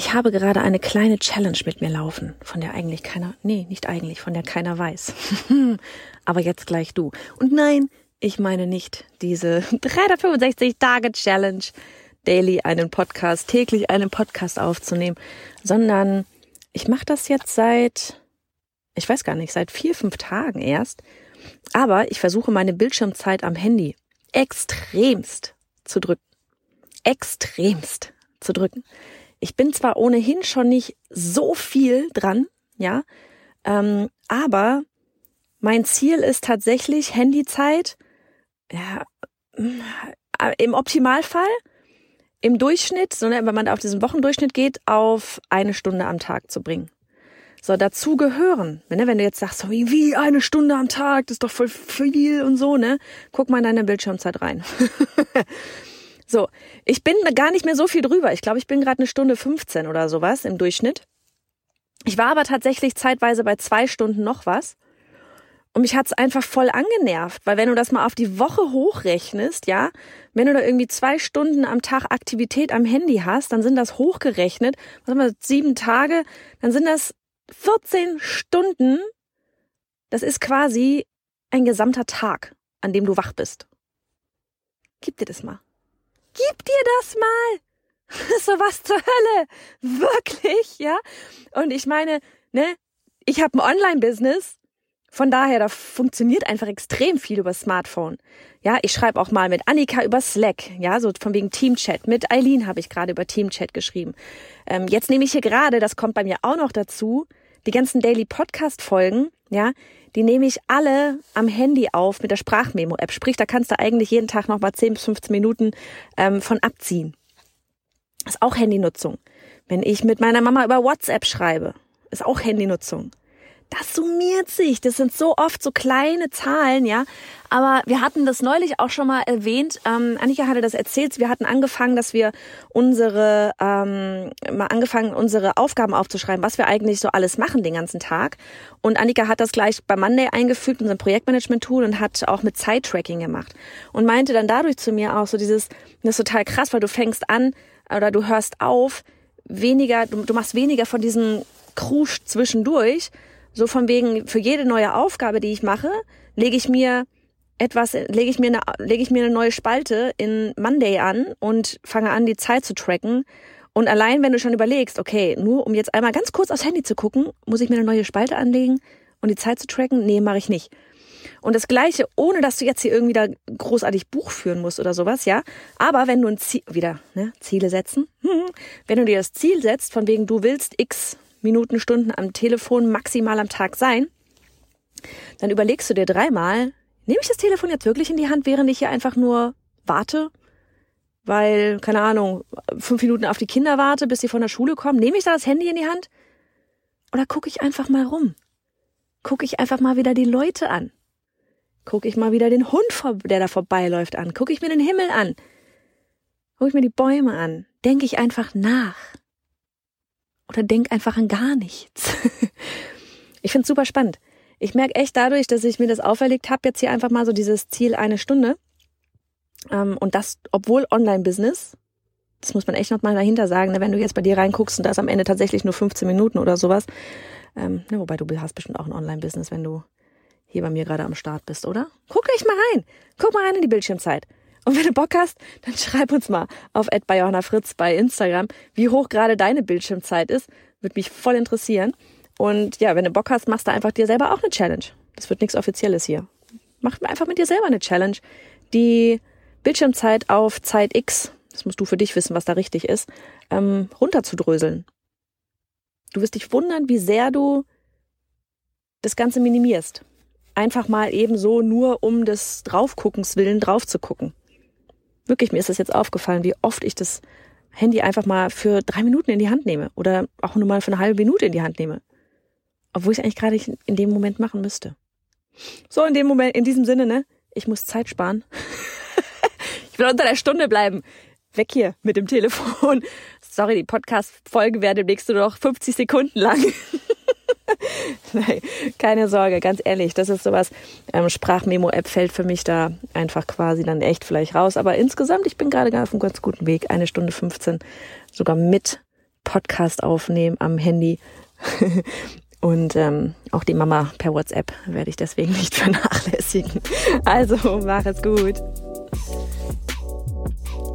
Ich habe gerade eine kleine Challenge mit mir laufen, von der eigentlich keiner, nee, nicht eigentlich, von der keiner weiß. Aber jetzt gleich du. Und nein, ich meine nicht diese 365 Tage Challenge, daily einen Podcast, täglich einen Podcast aufzunehmen, sondern ich mache das jetzt seit, ich weiß gar nicht, seit vier, fünf Tagen erst. Aber ich versuche meine Bildschirmzeit am Handy extremst zu drücken. Extremst zu drücken ich bin zwar ohnehin schon nicht so viel dran, ja, ähm, aber mein Ziel ist tatsächlich Handyzeit, ja, äh, im Optimalfall, im Durchschnitt, sondern wenn man auf diesen Wochendurchschnitt geht, auf eine Stunde am Tag zu bringen. So, dazu gehören, ne, wenn du jetzt sagst, so wie, wie eine Stunde am Tag, das ist doch voll viel und so, ne? Guck mal in deine Bildschirmzeit rein. So, ich bin gar nicht mehr so viel drüber. Ich glaube, ich bin gerade eine Stunde 15 oder sowas im Durchschnitt. Ich war aber tatsächlich zeitweise bei zwei Stunden noch was. Und mich hat's einfach voll angenervt, weil wenn du das mal auf die Woche hochrechnest, ja, wenn du da irgendwie zwei Stunden am Tag Aktivität am Handy hast, dann sind das hochgerechnet, was haben wir, sieben Tage, dann sind das 14 Stunden. Das ist quasi ein gesamter Tag, an dem du wach bist. Gib dir das mal. Gib dir das mal! so was zur Hölle! Wirklich, ja? Und ich meine, ne, ich habe ein Online-Business. Von daher, da funktioniert einfach extrem viel über Smartphone. Ja, ich schreibe auch mal mit Annika über Slack, ja, so von wegen Teamchat. Mit Eileen habe ich gerade über Teamchat geschrieben. Ähm, jetzt nehme ich hier gerade, das kommt bei mir auch noch dazu, die ganzen Daily Podcast Folgen, ja, die nehme ich alle am Handy auf mit der Sprachmemo-App. Sprich, da kannst du eigentlich jeden Tag noch mal 10 bis 15 Minuten ähm, von abziehen. ist auch Handynutzung. Wenn ich mit meiner Mama über WhatsApp schreibe, ist auch Handynutzung das summiert sich. Das sind so oft so kleine Zahlen, ja. Aber wir hatten das neulich auch schon mal erwähnt. Ähm, Annika hatte das erzählt. Wir hatten angefangen, dass wir unsere ähm, mal angefangen, unsere Aufgaben aufzuschreiben, was wir eigentlich so alles machen den ganzen Tag. Und Annika hat das gleich bei Monday eingefügt, unserem Projektmanagement-Tool, und hat auch mit Zeit-Tracking gemacht. Und meinte dann dadurch zu mir auch so dieses, das ist total krass, weil du fängst an oder du hörst auf, weniger, du, du machst weniger von diesem Krusch zwischendurch, so von wegen, für jede neue Aufgabe, die ich mache, lege ich mir etwas, lege ich mir eine, lege ich mir eine neue Spalte in Monday an und fange an, die Zeit zu tracken. Und allein, wenn du schon überlegst, okay, nur um jetzt einmal ganz kurz aufs Handy zu gucken, muss ich mir eine neue Spalte anlegen und die Zeit zu tracken? Nee, mache ich nicht. Und das Gleiche, ohne dass du jetzt hier irgendwie da großartig Buch führen musst oder sowas, ja. Aber wenn du ein Ziel, wieder, ne, Ziele setzen, wenn du dir das Ziel setzt, von wegen du willst X Minuten, Stunden am Telefon maximal am Tag sein, dann überlegst du dir dreimal, nehme ich das Telefon jetzt wirklich in die Hand, während ich hier einfach nur warte? Weil, keine Ahnung, fünf Minuten auf die Kinder warte, bis sie von der Schule kommen. Nehme ich da das Handy in die Hand? Oder gucke ich einfach mal rum? Gucke ich einfach mal wieder die Leute an? Gucke ich mal wieder den Hund, der da vorbeiläuft, an? Gucke ich mir den Himmel an? Gucke ich mir die Bäume an? Denke ich einfach nach? Oder denk einfach an gar nichts. ich finde es super spannend. Ich merke echt dadurch, dass ich mir das auferlegt habe, jetzt hier einfach mal so dieses Ziel eine Stunde. Ähm, und das, obwohl Online-Business, das muss man echt noch mal dahinter sagen, ne, wenn du jetzt bei dir reinguckst und da ist am Ende tatsächlich nur 15 Minuten oder sowas. Ähm, ne, wobei du hast bestimmt auch ein Online-Business, wenn du hier bei mir gerade am Start bist, oder? Guck echt mal rein. Guck mal rein in die Bildschirmzeit. Und wenn du Bock hast, dann schreib uns mal auf Fritz bei Instagram, wie hoch gerade deine Bildschirmzeit ist. Würde mich voll interessieren. Und ja, wenn du Bock hast, machst du einfach dir selber auch eine Challenge. Das wird nichts Offizielles hier. Mach einfach mit dir selber eine Challenge. die Bildschirmzeit auf Zeit X, das musst du für dich wissen, was da richtig ist, ähm, runterzudröseln. Du wirst dich wundern, wie sehr du das Ganze minimierst. Einfach mal eben so nur um des Draufguckens willen drauf zu gucken. Wirklich, mir ist das jetzt aufgefallen, wie oft ich das Handy einfach mal für drei Minuten in die Hand nehme oder auch nur mal für eine halbe Minute in die Hand nehme. Obwohl ich es eigentlich gerade in dem Moment machen müsste. So, in dem Moment, in diesem Sinne, ne? Ich muss Zeit sparen. ich will unter der Stunde bleiben. Weg hier mit dem Telefon. Sorry, die Podcast-Folge wäre demnächst nur noch 50 Sekunden lang. Nein, keine Sorge, ganz ehrlich, das ist sowas. Ähm, Sprachmemo-App fällt für mich da einfach quasi dann echt vielleicht raus. Aber insgesamt, ich bin gerade auf einem ganz guten Weg. Eine Stunde 15, sogar mit Podcast aufnehmen am Handy. Und ähm, auch die Mama per WhatsApp werde ich deswegen nicht vernachlässigen. Also mach es gut.